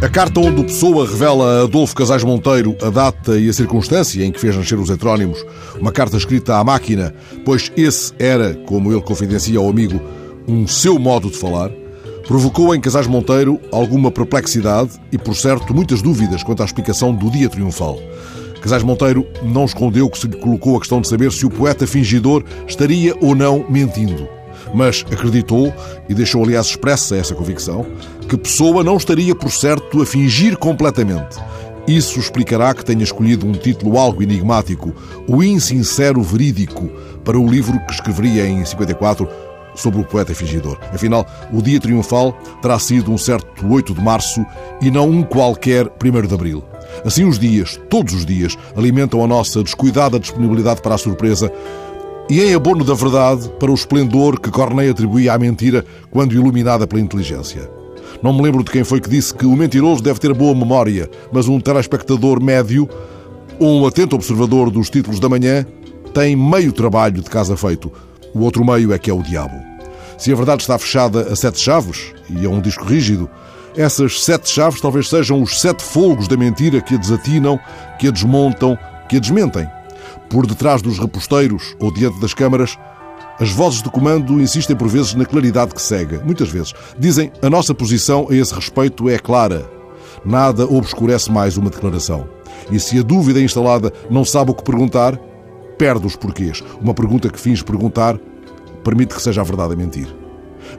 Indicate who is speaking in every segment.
Speaker 1: A carta onde o Pessoa revela a Adolfo Casais Monteiro a data e a circunstância em que fez nascer os heterónimos, uma carta escrita à máquina, pois esse era, como ele confidencia ao amigo, um seu modo de falar, provocou em Casais Monteiro alguma perplexidade e, por certo, muitas dúvidas quanto à explicação do dia triunfal. Casais Monteiro não escondeu que se lhe colocou a questão de saber se o poeta fingidor estaria ou não mentindo mas acreditou, e deixou aliás expressa essa convicção, que Pessoa não estaria por certo a fingir completamente. Isso explicará que tenha escolhido um título algo enigmático, O Insincero Verídico, para o livro que escreveria em 54 sobre o poeta fingidor. Afinal, o dia triunfal terá sido um certo 8 de março e não um qualquer 1 de abril. Assim, os dias, todos os dias, alimentam a nossa descuidada disponibilidade para a surpresa e em abono da verdade para o esplendor que Corneille atribuía à mentira quando iluminada pela inteligência. Não me lembro de quem foi que disse que o mentiroso deve ter boa memória, mas um telespectador médio um atento observador dos títulos da manhã tem meio trabalho de casa feito. O outro meio é que é o diabo. Se a verdade está fechada a sete chaves, e é um disco rígido, essas sete chaves talvez sejam os sete folgos da mentira que a desatinam, que a desmontam, que a desmentem. Por detrás dos reposteiros ou diante das câmaras, as vozes de comando insistem por vezes na claridade que cega. Muitas vezes. Dizem a nossa posição a esse respeito é clara. Nada obscurece mais uma declaração. E se a dúvida instalada não sabe o que perguntar, perde os porquês. Uma pergunta que finge perguntar permite que seja a verdade a mentir.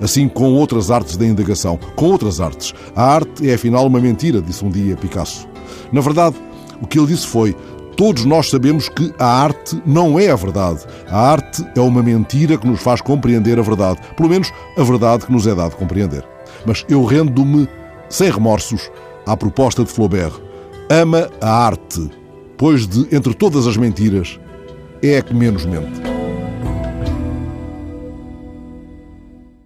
Speaker 1: Assim com outras artes da indagação, com outras artes. A arte é afinal uma mentira, disse um dia Picasso. Na verdade, o que ele disse foi: Todos nós sabemos que a arte não é a verdade. A arte é uma mentira que nos faz compreender a verdade. Pelo menos a verdade que nos é dado compreender. Mas eu rendo-me, sem remorsos, à proposta de Flaubert. Ama a arte, pois de entre todas as mentiras é a que menos mente.